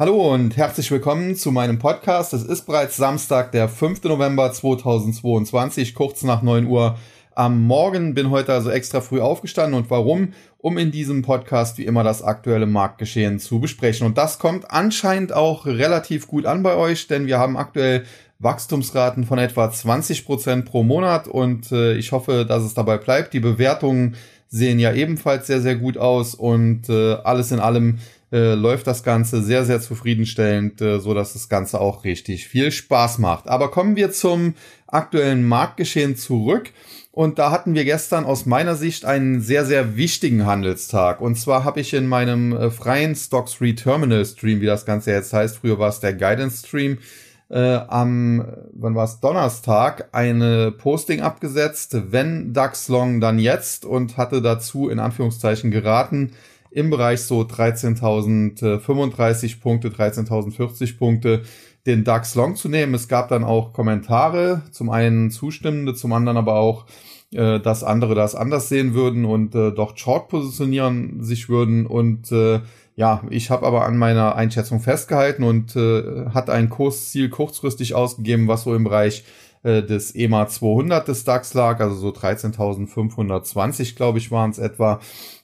Hallo und herzlich willkommen zu meinem Podcast. Es ist bereits Samstag, der 5. November 2022, kurz nach 9 Uhr am Morgen. Bin heute also extra früh aufgestanden. Und warum? Um in diesem Podcast wie immer das aktuelle Marktgeschehen zu besprechen. Und das kommt anscheinend auch relativ gut an bei euch, denn wir haben aktuell Wachstumsraten von etwa 20 Prozent pro Monat und äh, ich hoffe, dass es dabei bleibt. Die Bewertungen sehen ja ebenfalls sehr, sehr gut aus und äh, alles in allem äh, läuft das Ganze sehr, sehr zufriedenstellend, äh, so dass das Ganze auch richtig viel Spaß macht. Aber kommen wir zum aktuellen Marktgeschehen zurück. Und da hatten wir gestern aus meiner Sicht einen sehr, sehr wichtigen Handelstag. Und zwar habe ich in meinem äh, freien Stocks Free Terminal Stream, wie das Ganze jetzt heißt, früher war es der Guidance Stream, äh, am, wann war es, Donnerstag, eine Posting abgesetzt, wenn DAX Long, dann jetzt und hatte dazu in Anführungszeichen geraten, im Bereich so 13.035 Punkte, 13.040 Punkte den DAX Long zu nehmen. Es gab dann auch Kommentare, zum einen zustimmende, zum anderen aber auch, äh, dass andere das anders sehen würden und äh, doch Short positionieren sich würden. Und äh, ja, ich habe aber an meiner Einschätzung festgehalten und äh, hat ein Kursziel kurzfristig ausgegeben, was so im Bereich äh, des EMA 200 des DAX lag, also so 13.520, glaube ich, waren es etwa.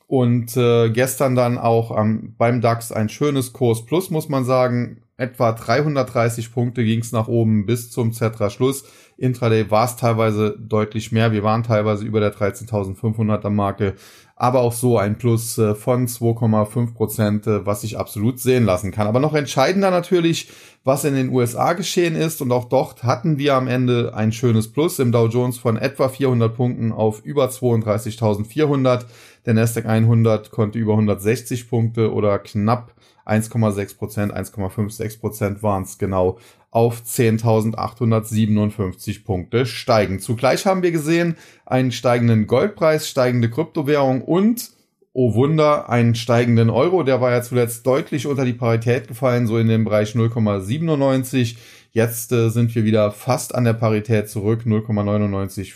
Und äh, gestern dann auch ähm, beim DAX ein schönes Kurs Plus, muss man sagen. Etwa 330 Punkte ging es nach oben bis zum Zetra-Schluss. Intraday war es teilweise deutlich mehr. Wir waren teilweise über der 13.500er Marke. Aber auch so ein Plus äh, von 2,5 Prozent, äh, was sich absolut sehen lassen kann. Aber noch entscheidender natürlich, was in den USA geschehen ist. Und auch dort hatten wir am Ende ein schönes Plus im Dow Jones von etwa 400 Punkten auf über 32.400. Der Nasdaq 100 konnte über 160 Punkte oder knapp 1,6 Prozent, 1,56 Prozent waren es genau auf 10.857 Punkte steigen. Zugleich haben wir gesehen einen steigenden Goldpreis, steigende Kryptowährung und oh Wunder, einen steigenden Euro. Der war ja zuletzt deutlich unter die Parität gefallen, so in den Bereich 0,97. Jetzt äh, sind wir wieder fast an der Parität zurück, 0,995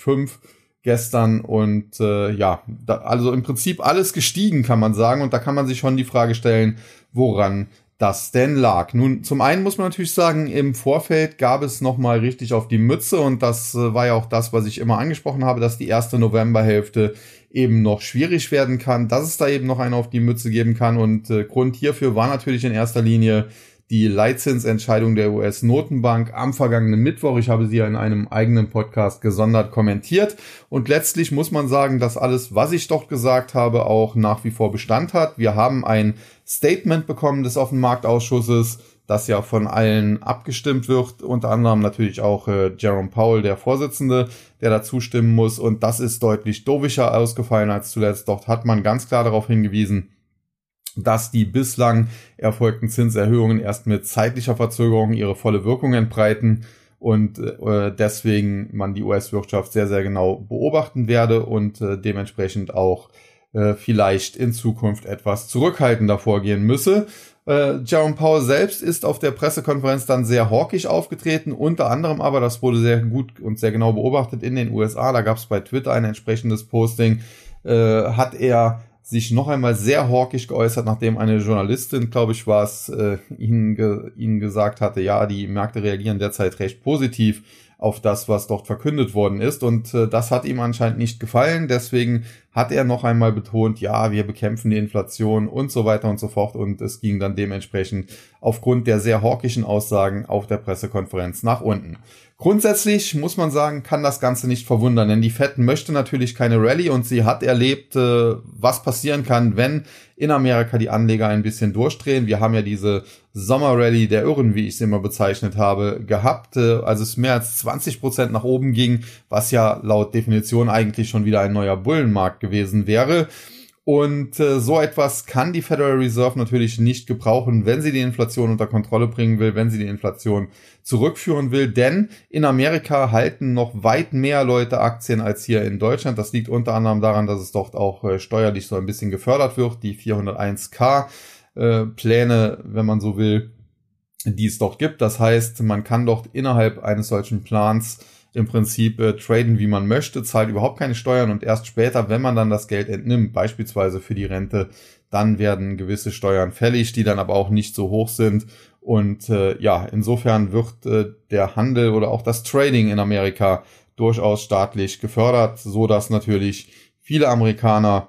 gestern und äh, ja, da, also im Prinzip alles gestiegen, kann man sagen. Und da kann man sich schon die Frage stellen, woran das denn lag. Nun, zum einen muss man natürlich sagen, im Vorfeld gab es nochmal richtig auf die Mütze und das äh, war ja auch das, was ich immer angesprochen habe, dass die erste Novemberhälfte eben noch schwierig werden kann, dass es da eben noch einen auf die Mütze geben kann und äh, Grund hierfür war natürlich in erster Linie die Leitzinsentscheidung der US-Notenbank am vergangenen Mittwoch. Ich habe sie ja in einem eigenen Podcast gesondert kommentiert. Und letztlich muss man sagen, dass alles, was ich dort gesagt habe, auch nach wie vor Bestand hat. Wir haben ein Statement bekommen des Offenmarktausschusses, das ja von allen abgestimmt wird, unter anderem natürlich auch äh, Jerome Powell, der Vorsitzende, der dazu stimmen muss. Und das ist deutlich dovischer ausgefallen als zuletzt. Dort hat man ganz klar darauf hingewiesen, dass die bislang erfolgten Zinserhöhungen erst mit zeitlicher Verzögerung ihre volle Wirkung entbreiten und äh, deswegen man die US-Wirtschaft sehr, sehr genau beobachten werde und äh, dementsprechend auch äh, vielleicht in Zukunft etwas zurückhaltender vorgehen müsse. Äh, Jerome Powell selbst ist auf der Pressekonferenz dann sehr hawkisch aufgetreten, unter anderem aber, das wurde sehr gut und sehr genau beobachtet in den USA, da gab es bei Twitter ein entsprechendes Posting, äh, hat er sich noch einmal sehr hawkisch geäußert, nachdem eine Journalistin, glaube ich, war es, äh, ihnen, ge ihnen gesagt hatte, ja, die Märkte reagieren derzeit recht positiv auf das, was dort verkündet worden ist. Und äh, das hat ihm anscheinend nicht gefallen. Deswegen hat er noch einmal betont, ja, wir bekämpfen die Inflation und so weiter und so fort. Und es ging dann dementsprechend aufgrund der sehr hawkischen Aussagen auf der Pressekonferenz nach unten. Grundsätzlich muss man sagen, kann das Ganze nicht verwundern, denn die Fed möchte natürlich keine Rallye und sie hat erlebt, äh, was passieren kann, wenn in Amerika die Anleger ein bisschen durchdrehen. Wir haben ja diese Sommerrallye der Irren, wie ich sie immer bezeichnet habe, gehabt, äh, also es mehr als 20 Prozent nach oben ging, was ja laut Definition eigentlich schon wieder ein neuer Bullenmarkt gewesen wäre. Und äh, so etwas kann die Federal Reserve natürlich nicht gebrauchen, wenn sie die Inflation unter Kontrolle bringen will, wenn sie die Inflation zurückführen will. Denn in Amerika halten noch weit mehr Leute Aktien als hier in Deutschland. Das liegt unter anderem daran, dass es dort auch äh, steuerlich so ein bisschen gefördert wird. Die 401k äh, Pläne, wenn man so will, die es dort gibt. Das heißt, man kann dort innerhalb eines solchen Plans im Prinzip äh, traden, wie man möchte, zahlt überhaupt keine Steuern und erst später, wenn man dann das Geld entnimmt, beispielsweise für die Rente, dann werden gewisse Steuern fällig, die dann aber auch nicht so hoch sind. Und äh, ja, insofern wird äh, der Handel oder auch das Trading in Amerika durchaus staatlich gefördert, so dass natürlich viele Amerikaner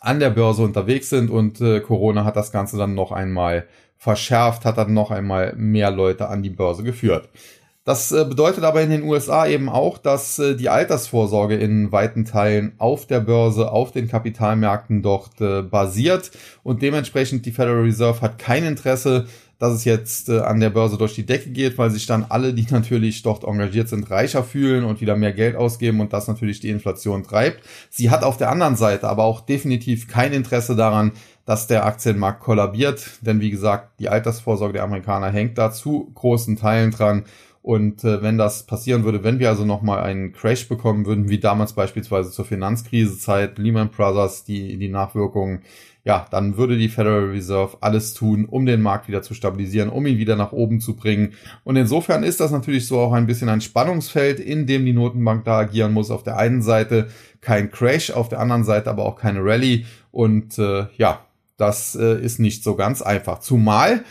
an der Börse unterwegs sind und äh, Corona hat das Ganze dann noch einmal verschärft, hat dann noch einmal mehr Leute an die Börse geführt. Das äh, bedeutet aber in den USA eben auch, dass äh, die Altersvorsorge in weiten Teilen auf der Börse, auf den Kapitalmärkten dort äh, basiert. Und dementsprechend die Federal Reserve hat kein Interesse, dass es jetzt an der Börse durch die Decke geht, weil sich dann alle, die natürlich dort engagiert sind, reicher fühlen und wieder mehr Geld ausgeben und das natürlich die Inflation treibt. Sie hat auf der anderen Seite aber auch definitiv kein Interesse daran, dass der Aktienmarkt kollabiert, denn wie gesagt, die Altersvorsorge der Amerikaner hängt da zu großen Teilen dran und äh, wenn das passieren würde, wenn wir also nochmal einen Crash bekommen würden, wie damals beispielsweise zur Finanzkrisezeit, Lehman Brothers, die, die Nachwirkungen, ja, dann würde die Federal Reserve alles tun, um den Markt wieder zu stabilisieren, um ihn wieder nach oben zu bringen. Und insofern ist das natürlich so auch ein bisschen ein Spannungsfeld, in dem die Notenbank da agieren muss. Auf der einen Seite kein Crash, auf der anderen Seite aber auch keine Rallye. Und äh, ja, das äh, ist nicht so ganz einfach. Zumal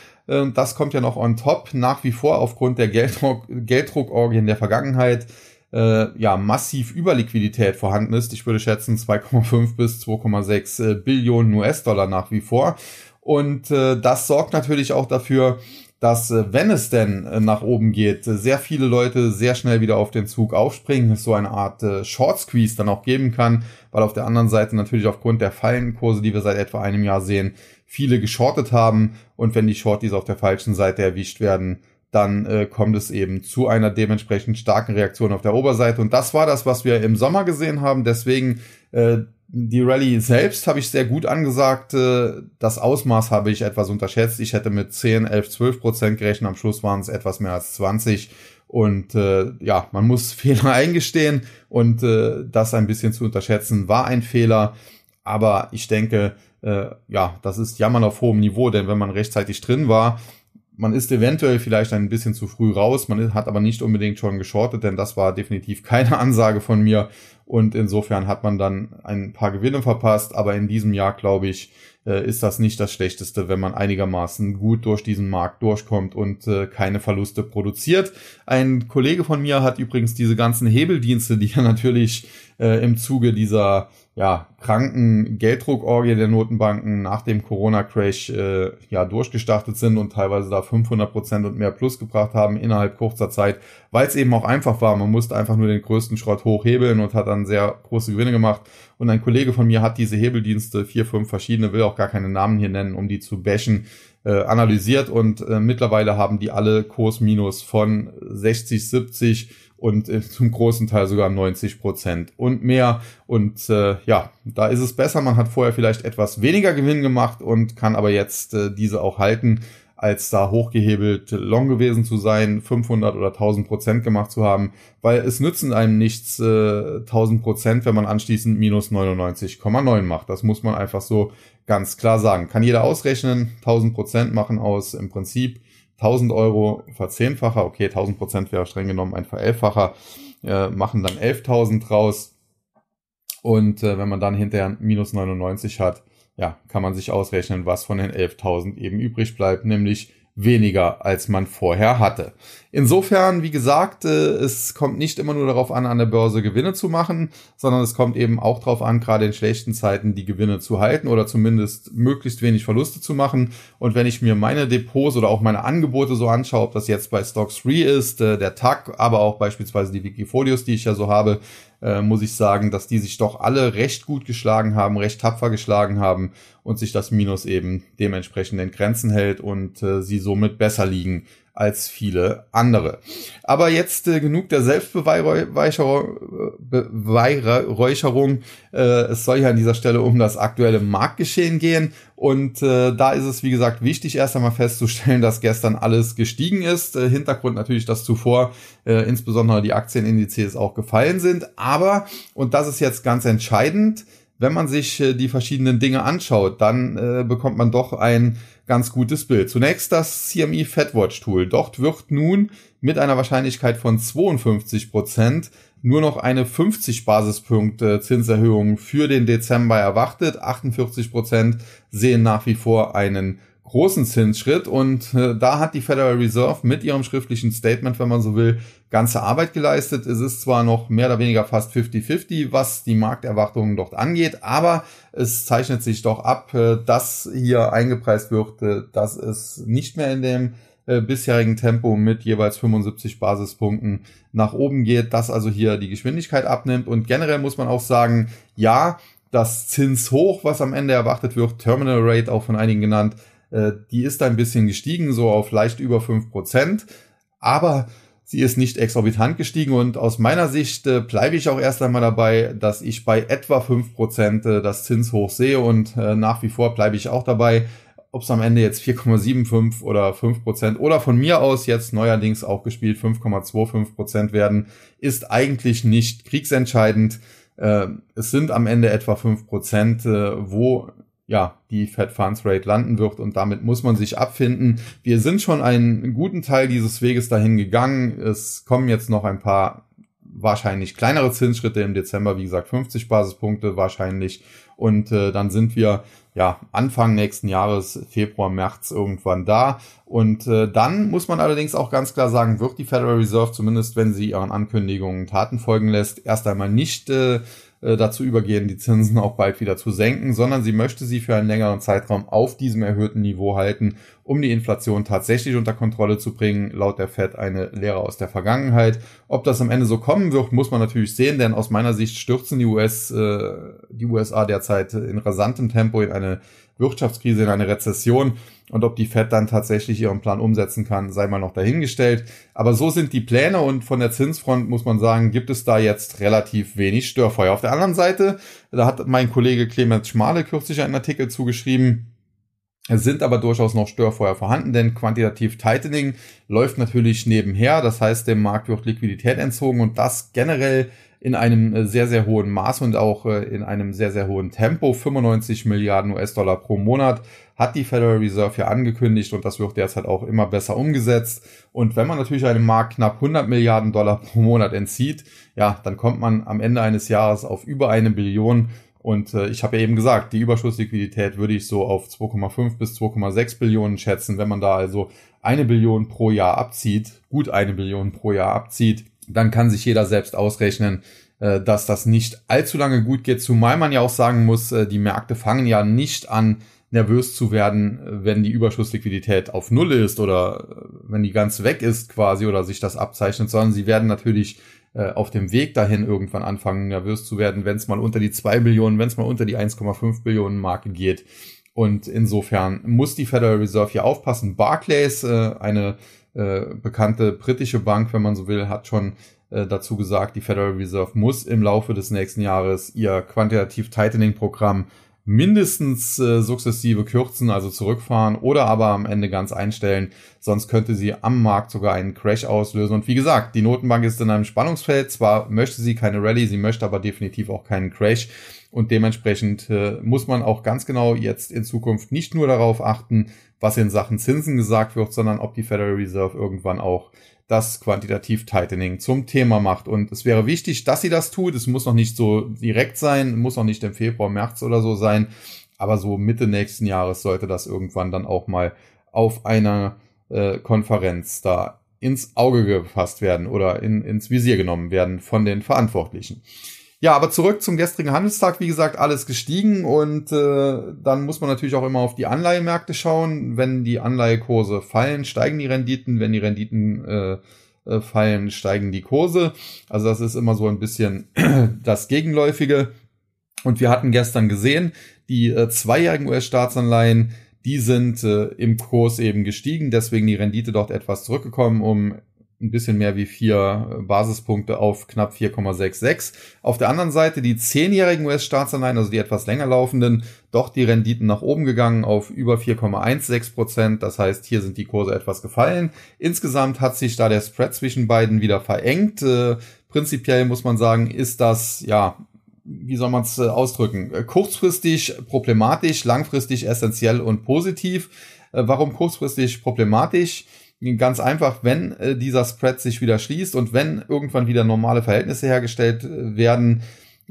das kommt ja noch on top, nach wie vor aufgrund der Gelddruck, Gelddruckorgien der Vergangenheit äh, ja massiv Überliquidität vorhanden ist. Ich würde schätzen 2,5 bis 2,6 äh, Billionen US-Dollar nach wie vor. Und äh, das sorgt natürlich auch dafür, dass wenn es denn nach oben geht, sehr viele Leute sehr schnell wieder auf den Zug aufspringen, es so eine Art Short Squeeze dann auch geben kann, weil auf der anderen Seite natürlich aufgrund der Fallenkurse, die wir seit etwa einem Jahr sehen, viele geschortet haben und wenn die Shorties auf der falschen Seite erwischt werden, dann äh, kommt es eben zu einer dementsprechend starken Reaktion auf der Oberseite. Und das war das, was wir im Sommer gesehen haben. Deswegen äh, die Rallye selbst habe ich sehr gut angesagt. Äh, das Ausmaß habe ich etwas unterschätzt. Ich hätte mit 10, 11, 12 Prozent gerechnet. Am Schluss waren es etwas mehr als 20. Und äh, ja, man muss Fehler eingestehen und äh, das ein bisschen zu unterschätzen war ein Fehler. Aber ich denke, äh, ja, das ist Jammern auf hohem Niveau, denn wenn man rechtzeitig drin war, man ist eventuell vielleicht ein bisschen zu früh raus, man hat aber nicht unbedingt schon geschortet, denn das war definitiv keine Ansage von mir. Und insofern hat man dann ein paar Gewinne verpasst. Aber in diesem Jahr, glaube ich, äh, ist das nicht das Schlechteste, wenn man einigermaßen gut durch diesen Markt durchkommt und äh, keine Verluste produziert. Ein Kollege von mir hat übrigens diese ganzen Hebeldienste, die er natürlich äh, im Zuge dieser ja, kranken Gelddruckorgie der Notenbanken nach dem Corona-Crash äh, ja durchgestartet sind und teilweise da 500 Prozent und mehr Plus gebracht haben innerhalb kurzer Zeit, weil es eben auch einfach war. Man musste einfach nur den größten Schrott hochhebeln und hat dann sehr große Gewinne gemacht. Und ein Kollege von mir hat diese Hebeldienste, vier, fünf verschiedene, will auch gar keine Namen hier nennen, um die zu bashen, äh, analysiert und äh, mittlerweile haben die alle Kursminus von 60, 70 und äh, zum großen Teil sogar 90 Prozent und mehr. Und äh, ja, da ist es besser. Man hat vorher vielleicht etwas weniger Gewinn gemacht und kann aber jetzt äh, diese auch halten, als da hochgehebelt long gewesen zu sein, 500 oder 1000 Prozent gemacht zu haben, weil es nützen einem nichts äh, 1000 Prozent, wenn man anschließend minus 99,9 macht. Das muss man einfach so ganz klar sagen. Kann jeder ausrechnen, 1000 Prozent machen aus im Prinzip 1000 Euro verzehnfacher, okay, 1000 Prozent wäre streng genommen ein Verelfacher, äh, machen dann 11.000 raus. Und äh, wenn man dann hinterher minus 99 hat, ja, kann man sich ausrechnen, was von den 11.000 eben übrig bleibt, nämlich weniger, als man vorher hatte. Insofern, wie gesagt, äh, es kommt nicht immer nur darauf an, an der Börse Gewinne zu machen, sondern es kommt eben auch darauf an, gerade in schlechten Zeiten die Gewinne zu halten oder zumindest möglichst wenig Verluste zu machen. Und wenn ich mir meine Depots oder auch meine Angebote so anschaue, ob das jetzt bei Stocks 3 ist, äh, der TAC, aber auch beispielsweise die Wikifolios, die ich ja so habe, äh, muss ich sagen, dass die sich doch alle recht gut geschlagen haben, recht tapfer geschlagen haben und sich das Minus eben dementsprechend in Grenzen hält und äh, sie somit besser liegen als viele andere. Aber jetzt äh, genug der Selbstbeweihräucherung. Äh, es soll ja an dieser Stelle um das aktuelle Marktgeschehen gehen. Und äh, da ist es, wie gesagt, wichtig, erst einmal festzustellen, dass gestern alles gestiegen ist. Äh, Hintergrund natürlich, dass zuvor äh, insbesondere die Aktienindizes auch gefallen sind. Aber, und das ist jetzt ganz entscheidend, wenn man sich äh, die verschiedenen Dinge anschaut, dann äh, bekommt man doch ein ganz gutes Bild. Zunächst das CME FedWatch Tool. Dort wird nun mit einer Wahrscheinlichkeit von 52 Prozent nur noch eine 50 Basispunkte Zinserhöhung für den Dezember erwartet. 48 Prozent sehen nach wie vor einen großen Zinsschritt und äh, da hat die Federal Reserve mit ihrem schriftlichen Statement, wenn man so will, ganze Arbeit geleistet. Es ist zwar noch mehr oder weniger fast 50-50, was die Markterwartungen dort angeht, aber es zeichnet sich doch ab, äh, dass hier eingepreist wird, äh, dass es nicht mehr in dem äh, bisherigen Tempo mit jeweils 75 Basispunkten nach oben geht, dass also hier die Geschwindigkeit abnimmt und generell muss man auch sagen, ja, das Zins hoch, was am Ende erwartet wird, Terminal Rate auch von einigen genannt, äh, die ist ein bisschen gestiegen, so auf leicht über fünf Prozent. Aber sie ist nicht exorbitant gestiegen und aus meiner Sicht äh, bleibe ich auch erst einmal dabei, dass ich bei etwa fünf Prozent äh, das Zinshoch sehe und äh, nach wie vor bleibe ich auch dabei, ob es am Ende jetzt 4,75 oder 5 Prozent oder von mir aus jetzt neuerdings auch gespielt 5,25 Prozent werden, ist eigentlich nicht kriegsentscheidend. Äh, es sind am Ende etwa 5 Prozent, äh, wo ja, die Fed Funds Rate landen wird und damit muss man sich abfinden. Wir sind schon einen guten Teil dieses Weges dahin gegangen. Es kommen jetzt noch ein paar wahrscheinlich kleinere Zinsschritte im Dezember, wie gesagt 50 Basispunkte wahrscheinlich und äh, dann sind wir ja Anfang nächsten Jahres, Februar, März irgendwann da und äh, dann muss man allerdings auch ganz klar sagen, wird die Federal Reserve zumindest, wenn sie ihren Ankündigungen Taten folgen lässt, erst einmal nicht äh, äh, dazu übergehen, die Zinsen auch bald wieder zu senken, sondern sie möchte sie für einen längeren Zeitraum auf diesem erhöhten Niveau halten, um die Inflation tatsächlich unter Kontrolle zu bringen, laut der Fed eine Lehre aus der Vergangenheit. Ob das am Ende so kommen wird, muss man natürlich sehen, denn aus meiner Sicht stürzen die US, äh, die USA derzeit in rasantem Tempo in eine Wirtschaftskrise, in eine Rezession. Und ob die Fed dann tatsächlich ihren Plan umsetzen kann, sei mal noch dahingestellt. Aber so sind die Pläne und von der Zinsfront muss man sagen, gibt es da jetzt relativ wenig Störfeuer. Auf der anderen Seite, da hat mein Kollege Clemens Schmale kürzlich einen Artikel zugeschrieben, es sind aber durchaus noch Störfeuer vorhanden, denn quantitativ Tightening läuft natürlich nebenher. Das heißt, dem Markt wird Liquidität entzogen und das generell in einem äh, sehr, sehr hohen Maß und auch äh, in einem sehr, sehr hohen Tempo. 95 Milliarden US-Dollar pro Monat hat die Federal Reserve ja angekündigt und das wird derzeit auch immer besser umgesetzt. Und wenn man natürlich einem Markt knapp 100 Milliarden Dollar pro Monat entzieht, ja, dann kommt man am Ende eines Jahres auf über eine Billion. Und äh, ich habe ja eben gesagt, die Überschussliquidität würde ich so auf 2,5 bis 2,6 Billionen schätzen. Wenn man da also eine Billion pro Jahr abzieht, gut eine Billion pro Jahr abzieht, dann kann sich jeder selbst ausrechnen, äh, dass das nicht allzu lange gut geht, zumal man ja auch sagen muss, äh, die Märkte fangen ja nicht an, nervös zu werden, wenn die Überschussliquidität auf Null ist oder äh, wenn die ganz weg ist quasi oder sich das abzeichnet, sondern sie werden natürlich auf dem Weg dahin irgendwann anfangen, nervös zu werden, wenn es mal unter die zwei Billionen, wenn es mal unter die 1,5 Billionen Marke geht. Und insofern muss die Federal Reserve hier aufpassen. Barclays, eine äh, bekannte britische Bank, wenn man so will, hat schon äh, dazu gesagt, die Federal Reserve muss im Laufe des nächsten Jahres ihr quantitativ Tightening Programm mindestens äh, sukzessive kürzen, also zurückfahren oder aber am Ende ganz einstellen. Sonst könnte sie am Markt sogar einen Crash auslösen. Und wie gesagt, die Notenbank ist in einem Spannungsfeld. Zwar möchte sie keine Rallye, sie möchte aber definitiv auch keinen Crash. Und dementsprechend äh, muss man auch ganz genau jetzt in Zukunft nicht nur darauf achten, was in Sachen Zinsen gesagt wird, sondern ob die Federal Reserve irgendwann auch das Quantitativ Tightening zum Thema macht. Und es wäre wichtig, dass sie das tut. Es muss noch nicht so direkt sein, muss auch nicht im Februar, März oder so sein. Aber so Mitte nächsten Jahres sollte das irgendwann dann auch mal auf einer äh, Konferenz da ins Auge gefasst werden oder in, ins Visier genommen werden von den Verantwortlichen. Ja, aber zurück zum gestrigen Handelstag. Wie gesagt, alles gestiegen und äh, dann muss man natürlich auch immer auf die Anleihemärkte schauen. Wenn die Anleihekurse fallen, steigen die Renditen. Wenn die Renditen äh, äh, fallen, steigen die Kurse. Also das ist immer so ein bisschen das Gegenläufige. Und wir hatten gestern gesehen, die äh, zweijährigen US-Staatsanleihen, die sind äh, im Kurs eben gestiegen, deswegen die Rendite dort etwas zurückgekommen um ein bisschen mehr wie vier Basispunkte auf knapp 4,66. Auf der anderen Seite die zehnjährigen US-Staatsanleihen, also die etwas länger laufenden, doch die Renditen nach oben gegangen auf über 4,16 Prozent. Das heißt, hier sind die Kurse etwas gefallen. Insgesamt hat sich da der Spread zwischen beiden wieder verengt. Äh, prinzipiell muss man sagen, ist das ja wie soll man es äh, ausdrücken? Äh, kurzfristig problematisch, langfristig essentiell und positiv. Äh, warum kurzfristig problematisch? Ganz einfach, wenn äh, dieser Spread sich wieder schließt und wenn irgendwann wieder normale Verhältnisse hergestellt äh, werden,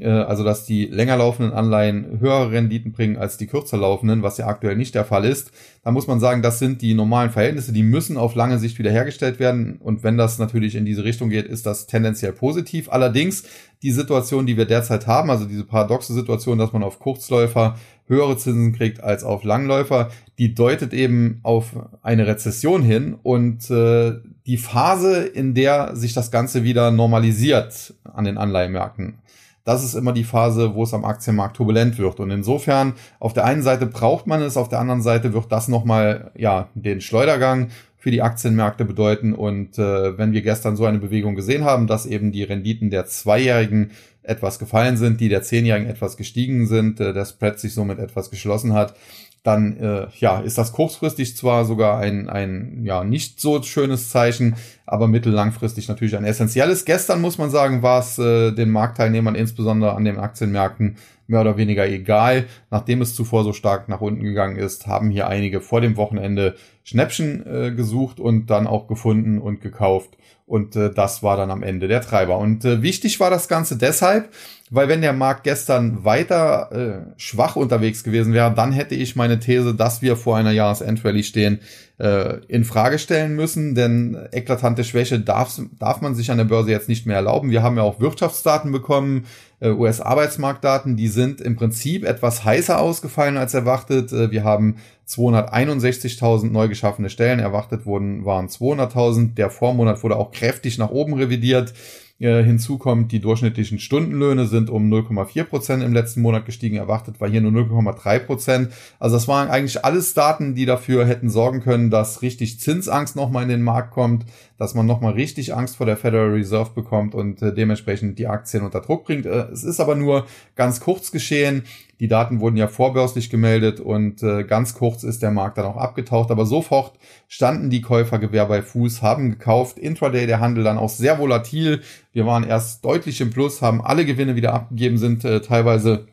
also dass die länger laufenden Anleihen höhere Renditen bringen als die kürzer laufenden, was ja aktuell nicht der Fall ist, dann muss man sagen, das sind die normalen Verhältnisse, die müssen auf lange Sicht wiederhergestellt werden. Und wenn das natürlich in diese Richtung geht, ist das tendenziell positiv. Allerdings die Situation, die wir derzeit haben, also diese paradoxe Situation, dass man auf Kurzläufer höhere Zinsen kriegt als auf Langläufer, die deutet eben auf eine Rezession hin und äh, die Phase, in der sich das Ganze wieder normalisiert an den Anleihemärkten das ist immer die Phase, wo es am Aktienmarkt turbulent wird. Und insofern, auf der einen Seite braucht man es, auf der anderen Seite wird das nochmal, ja, den Schleudergang für die Aktienmärkte bedeuten. Und äh, wenn wir gestern so eine Bewegung gesehen haben, dass eben die Renditen der Zweijährigen etwas gefallen sind, die der Zehnjährigen etwas gestiegen sind, äh, der Spread sich somit etwas geschlossen hat, dann äh, ja, ist das kurzfristig zwar sogar ein, ein ja, nicht so schönes Zeichen, aber mittellangfristig natürlich ein essentielles. Gestern muss man sagen, war es äh, den Marktteilnehmern insbesondere an den Aktienmärkten mehr oder weniger egal. Nachdem es zuvor so stark nach unten gegangen ist, haben hier einige vor dem Wochenende Schnäppchen äh, gesucht und dann auch gefunden und gekauft. Und äh, das war dann am Ende der Treiber. Und äh, wichtig war das Ganze deshalb, weil wenn der Markt gestern weiter äh, schwach unterwegs gewesen wäre, dann hätte ich meine These, dass wir vor einer Jahresendrallye stehen, äh, in Frage stellen müssen, denn eklatante Schwäche darf, darf man sich an der Börse jetzt nicht mehr erlauben. Wir haben ja auch Wirtschaftsdaten bekommen, äh, US-Arbeitsmarktdaten, die sind im Prinzip etwas heißer ausgefallen als erwartet. Äh, wir haben 261.000 neu geschaffene Stellen, erwartet wurden waren 200.000. Der Vormonat wurde auch kräftig nach oben revidiert. Äh, hinzu kommt, die durchschnittlichen Stundenlöhne sind um 0,4 Prozent im letzten Monat gestiegen. Erwartet war hier nur 0,3 Prozent. Also das waren eigentlich alles Daten, die dafür hätten sorgen können, dass richtig Zinsangst nochmal in den Markt kommt, dass man nochmal richtig Angst vor der Federal Reserve bekommt und äh, dementsprechend die Aktien unter Druck bringt. Äh, es ist aber nur ganz kurz geschehen. Die Daten wurden ja vorbörslich gemeldet und äh, ganz kurz ist der Markt dann auch abgetaucht. Aber sofort standen die Käufer Gewehr bei Fuß, haben gekauft. Intraday der Handel dann auch sehr volatil. Wir waren erst deutlich im Plus, haben alle Gewinne wieder abgegeben, sind äh, teilweise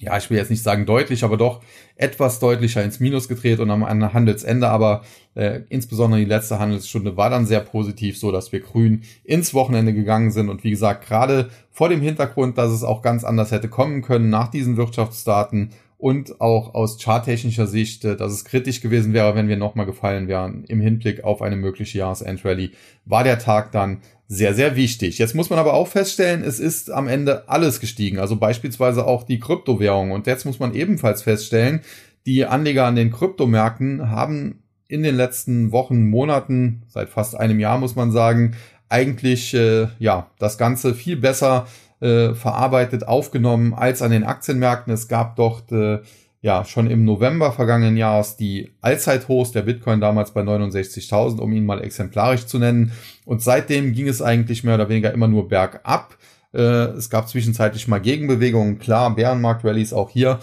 ja, ich will jetzt nicht sagen deutlich, aber doch etwas deutlicher ins Minus gedreht und am Handelsende, aber äh, insbesondere die letzte Handelsstunde war dann sehr positiv, so dass wir grün ins Wochenende gegangen sind. Und wie gesagt, gerade vor dem Hintergrund, dass es auch ganz anders hätte kommen können nach diesen Wirtschaftsdaten und auch aus charttechnischer Sicht, äh, dass es kritisch gewesen wäre, wenn wir nochmal gefallen wären im Hinblick auf eine mögliche Jahresendrallye, war der Tag dann sehr, sehr wichtig. Jetzt muss man aber auch feststellen, es ist am Ende alles gestiegen, also beispielsweise auch die Kryptowährung. Und jetzt muss man ebenfalls feststellen, die Anleger an den Kryptomärkten haben in den letzten Wochen, Monaten, seit fast einem Jahr muss man sagen, eigentlich äh, ja das Ganze viel besser äh, verarbeitet, aufgenommen als an den Aktienmärkten. Es gab dort äh, ja schon im November vergangenen Jahres die Allzeithochs der Bitcoin damals bei 69.000, um ihn mal exemplarisch zu nennen. Und seitdem ging es eigentlich mehr oder weniger immer nur bergab. Äh, es gab zwischenzeitlich mal Gegenbewegungen, klar, Bärenmarkt-Rallies auch hier,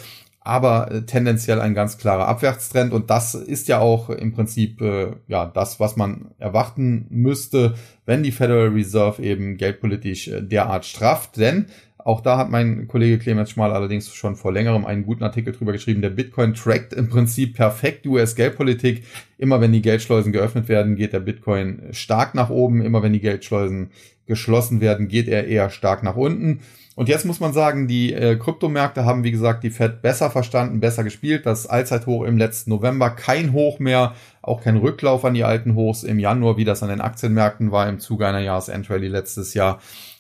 aber äh, tendenziell ein ganz klarer Abwärtstrend und das ist ja auch im Prinzip äh, ja das, was man erwarten müsste, wenn die Federal Reserve eben geldpolitisch äh, derart strafft, denn auch da hat mein Kollege Clemens Schmal allerdings schon vor längerem einen guten Artikel drüber geschrieben. Der Bitcoin trackt im Prinzip perfekt US-Geldpolitik. Immer wenn die Geldschleusen geöffnet werden, geht der Bitcoin stark nach oben. Immer wenn die Geldschleusen geschlossen werden, geht er eher stark nach unten. Und jetzt muss man sagen, die äh, Kryptomärkte haben, wie gesagt, die Fed besser verstanden, besser gespielt. Das Allzeithoch im letzten November, kein Hoch mehr, auch kein Rücklauf an die alten Hochs im Januar, wie das an den Aktienmärkten war im Zuge einer Jahresendrallye letztes Jahr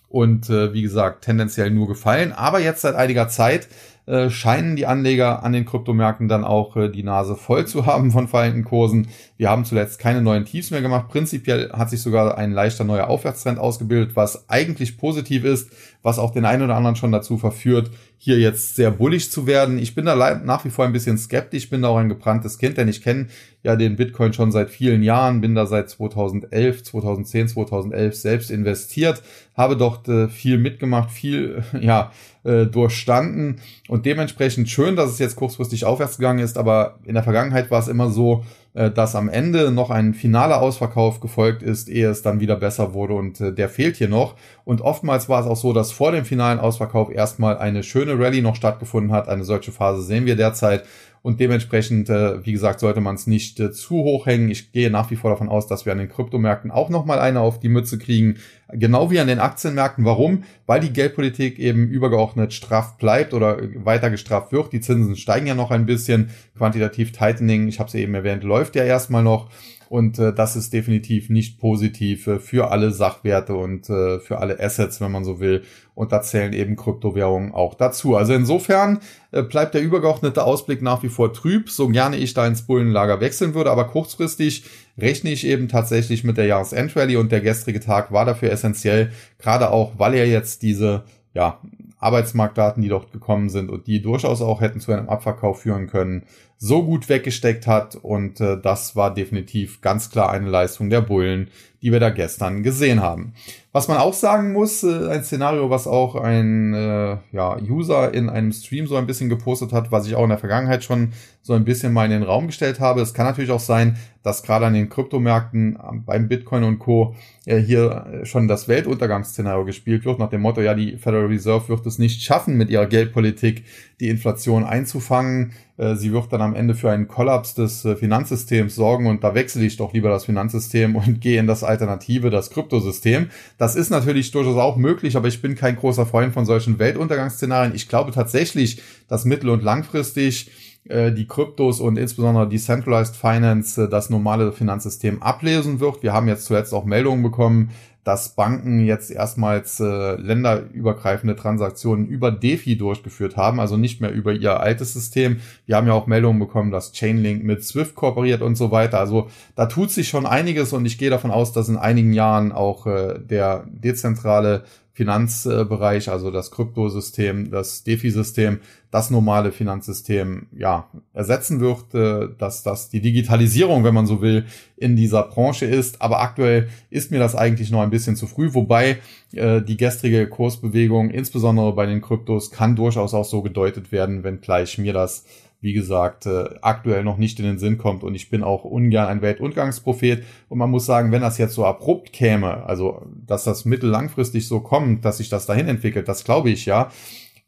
und äh, wie gesagt tendenziell nur gefallen. Aber jetzt seit einiger Zeit äh, scheinen die Anleger an den Kryptomärkten dann auch äh, die Nase voll zu haben von fallenden Kursen. Wir haben zuletzt keine neuen Tiefs mehr gemacht. Prinzipiell hat sich sogar ein leichter neuer Aufwärtstrend ausgebildet, was eigentlich positiv ist, was auch den einen oder anderen schon dazu verführt, hier jetzt sehr bullig zu werden. Ich bin da nach wie vor ein bisschen skeptisch, bin da auch ein gebranntes Kind, denn ich kenne ja den Bitcoin schon seit vielen Jahren, bin da seit 2011, 2010, 2011 selbst investiert, habe dort äh, viel mitgemacht, viel ja äh, durchstanden und dementsprechend schön, dass es jetzt kurzfristig aufwärts gegangen ist, aber in der Vergangenheit war es immer so, äh, dass am Ende noch ein finaler Ausverkauf gefolgt ist, ehe es dann wieder besser wurde und äh, der fehlt hier noch. Und oftmals war es auch so, dass vor dem finalen Ausverkauf erstmal eine schöne Rallye noch stattgefunden hat. Eine solche Phase sehen wir derzeit und dementsprechend, äh, wie gesagt, sollte man es nicht äh, zu hoch hängen. Ich gehe nach wie vor davon aus, dass wir an den Kryptomärkten auch nochmal eine auf die Mütze kriegen, genau wie an den Aktienmärkten. Warum? Weil die Geldpolitik eben übergeordnet straff bleibt oder weiter gestrafft wird. Die Zinsen steigen ja noch ein bisschen. Quantitativ Tightening, ich habe es eben erwähnt, läuft ja erstmal noch. Und äh, das ist definitiv nicht positiv äh, für alle Sachwerte und äh, für alle Assets, wenn man so will. Und da zählen eben Kryptowährungen auch dazu. Also insofern äh, bleibt der übergeordnete Ausblick nach wie vor trüb, so gerne ich da ins Bullenlager wechseln würde. Aber kurzfristig rechne ich eben tatsächlich mit der Jahresendrallye und der gestrige Tag war dafür essentiell, gerade auch, weil er jetzt diese ja, Arbeitsmarktdaten, die dort gekommen sind und die durchaus auch hätten zu einem Abverkauf führen können, so gut weggesteckt hat. Und äh, das war definitiv ganz klar eine Leistung der Bullen, die wir da gestern gesehen haben. Was man auch sagen muss, äh, ein Szenario, was auch ein äh, ja, User in einem Stream so ein bisschen gepostet hat, was ich auch in der Vergangenheit schon so ein bisschen mal in den Raum gestellt habe. Es kann natürlich auch sein, dass gerade an den Kryptomärkten beim Bitcoin und Co. Äh, hier schon das Weltuntergangsszenario gespielt wird, nach dem Motto, ja, die Federal Reserve wird es nicht schaffen, mit ihrer Geldpolitik die Inflation einzufangen. Äh, sie wird dann am Ende für einen Kollaps des äh, Finanzsystems sorgen und da wechsle ich doch lieber das Finanzsystem und gehe in das Alternative, das Kryptosystem. Das ist natürlich durchaus auch möglich, aber ich bin kein großer Freund von solchen Weltuntergangsszenarien. Ich glaube tatsächlich, dass mittel- und langfristig äh, die Kryptos und insbesondere Decentralized Finance äh, das normale Finanzsystem ablesen wird. Wir haben jetzt zuletzt auch Meldungen bekommen, dass Banken jetzt erstmals äh, länderübergreifende Transaktionen über DeFi durchgeführt haben, also nicht mehr über ihr altes System. Wir haben ja auch Meldungen bekommen, dass Chainlink mit Swift kooperiert und so weiter. Also da tut sich schon einiges und ich gehe davon aus, dass in einigen Jahren auch äh, der dezentrale Finanzbereich, also das Kryptosystem, das DeFi-System, das normale Finanzsystem ja ersetzen wird, äh, dass das die Digitalisierung, wenn man so will, in dieser Branche ist. Aber aktuell ist mir das eigentlich noch ein bisschen zu früh, wobei äh, die gestrige Kursbewegung, insbesondere bei den Kryptos, kann durchaus auch so gedeutet werden, wenngleich mir das wie gesagt, äh, aktuell noch nicht in den Sinn kommt und ich bin auch ungern ein Weltuntergangsprophet und man muss sagen, wenn das jetzt so abrupt käme, also dass das mittellangfristig so kommt, dass sich das dahin entwickelt, das glaube ich ja,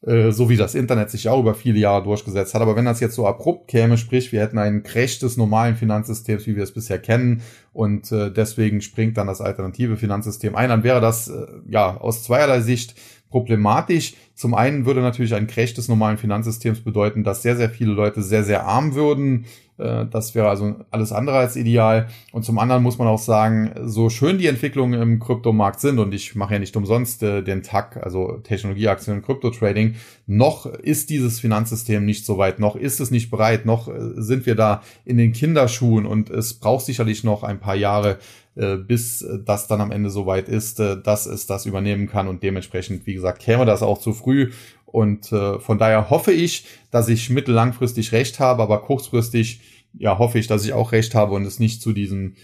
äh, so wie das Internet sich auch über viele Jahre durchgesetzt hat. Aber wenn das jetzt so abrupt käme, sprich, wir hätten einen Crash des normalen Finanzsystems, wie wir es bisher kennen, und äh, deswegen springt dann das alternative Finanzsystem ein, dann wäre das äh, ja aus zweierlei Sicht problematisch. Zum einen würde natürlich ein Crash des normalen Finanzsystems bedeuten, dass sehr, sehr viele Leute sehr, sehr arm würden. Äh, das wäre also alles andere als ideal. Und zum anderen muss man auch sagen, so schön die Entwicklungen im Kryptomarkt sind, und ich mache ja nicht umsonst äh, den TAC, also Technologieaktien und Kryptotrading, noch ist dieses Finanzsystem nicht so weit, noch ist es nicht bereit, noch äh, sind wir da in den Kinderschuhen und es braucht sicherlich noch ein paar Jahre, bis das dann am Ende soweit ist, äh, dass es das übernehmen kann und dementsprechend, wie gesagt, käme das auch zu früh und äh, von daher hoffe ich, dass ich mittellangfristig recht habe, aber kurzfristig ja hoffe ich, dass ich auch recht habe und es nicht zu diesem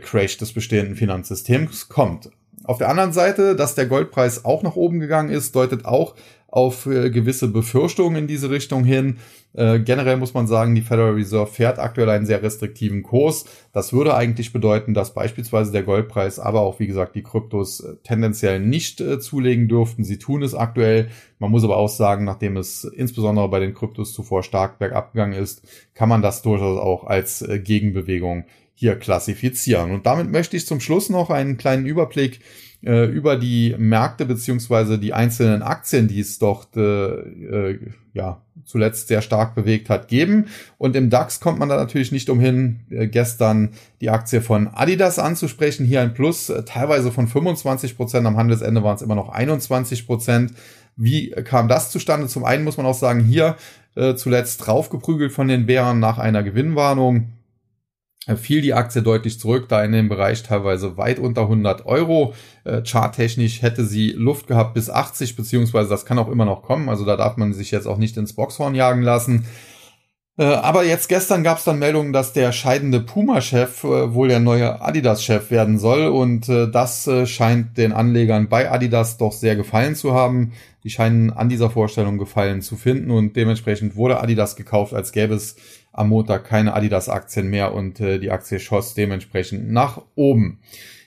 Crash des bestehenden Finanzsystems kommt. Auf der anderen Seite, dass der Goldpreis auch nach oben gegangen ist, deutet auch auf äh, gewisse Befürchtungen in diese Richtung hin. Äh, generell muss man sagen, die Federal Reserve fährt aktuell einen sehr restriktiven Kurs. Das würde eigentlich bedeuten, dass beispielsweise der Goldpreis, aber auch wie gesagt die Kryptos äh, tendenziell nicht äh, zulegen dürften. Sie tun es aktuell. Man muss aber auch sagen, nachdem es insbesondere bei den Kryptos zuvor stark bergab gegangen ist, kann man das durchaus auch als äh, Gegenbewegung hier klassifizieren. Und damit möchte ich zum Schluss noch einen kleinen Überblick äh, über die Märkte beziehungsweise die einzelnen Aktien, die es dort äh, äh, ja zuletzt sehr stark bewegt hat, geben. Und im DAX kommt man da natürlich nicht umhin, äh, gestern die Aktie von Adidas anzusprechen. Hier ein Plus, äh, teilweise von 25 Prozent. Am Handelsende waren es immer noch 21 Prozent. Wie kam das zustande? Zum einen muss man auch sagen, hier äh, zuletzt draufgeprügelt von den Bären nach einer Gewinnwarnung fiel die Aktie deutlich zurück, da in dem Bereich teilweise weit unter 100 Euro. Äh, charttechnisch hätte sie Luft gehabt bis 80, beziehungsweise das kann auch immer noch kommen. Also da darf man sich jetzt auch nicht ins Boxhorn jagen lassen. Äh, aber jetzt gestern gab es dann Meldungen, dass der scheidende Puma-Chef äh, wohl der neue Adidas-Chef werden soll und äh, das äh, scheint den Anlegern bei Adidas doch sehr gefallen zu haben. Die scheinen an dieser Vorstellung gefallen zu finden und dementsprechend wurde Adidas gekauft, als gäbe es am Montag keine Adidas-Aktien mehr und äh, die Aktie schoss dementsprechend nach oben.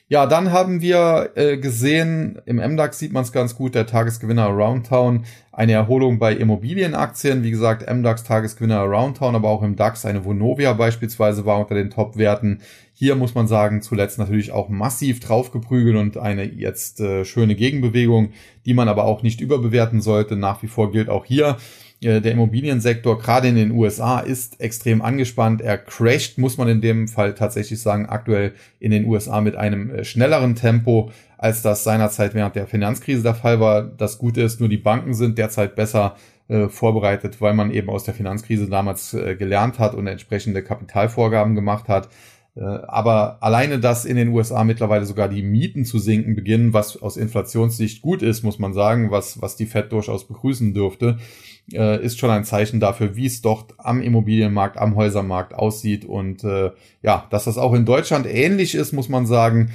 Ja, dann haben wir äh, gesehen, im MDAX sieht man es ganz gut, der Tagesgewinner Aroundtown, eine Erholung bei Immobilienaktien. Wie gesagt, MDAX Tagesgewinner Aroundtown, aber auch im DAX eine Vonovia beispielsweise war unter den Top-Werten. Hier muss man sagen, zuletzt natürlich auch massiv draufgeprügelt und eine jetzt äh, schöne Gegenbewegung, die man aber auch nicht überbewerten sollte. Nach wie vor gilt auch hier, der Immobiliensektor gerade in den USA ist extrem angespannt. Er crasht, muss man in dem Fall tatsächlich sagen, aktuell in den USA mit einem äh, schnelleren Tempo, als das seinerzeit während der Finanzkrise der Fall war. Das Gute ist, nur die Banken sind derzeit besser äh, vorbereitet, weil man eben aus der Finanzkrise damals äh, gelernt hat und entsprechende Kapitalvorgaben gemacht hat. Äh, aber alleine, dass in den USA mittlerweile sogar die Mieten zu sinken beginnen, was aus Inflationssicht gut ist, muss man sagen, was, was die Fed durchaus begrüßen dürfte, äh, ist schon ein Zeichen dafür, wie es dort am Immobilienmarkt, am Häusermarkt aussieht. Und äh, ja, dass das auch in Deutschland ähnlich ist, muss man sagen.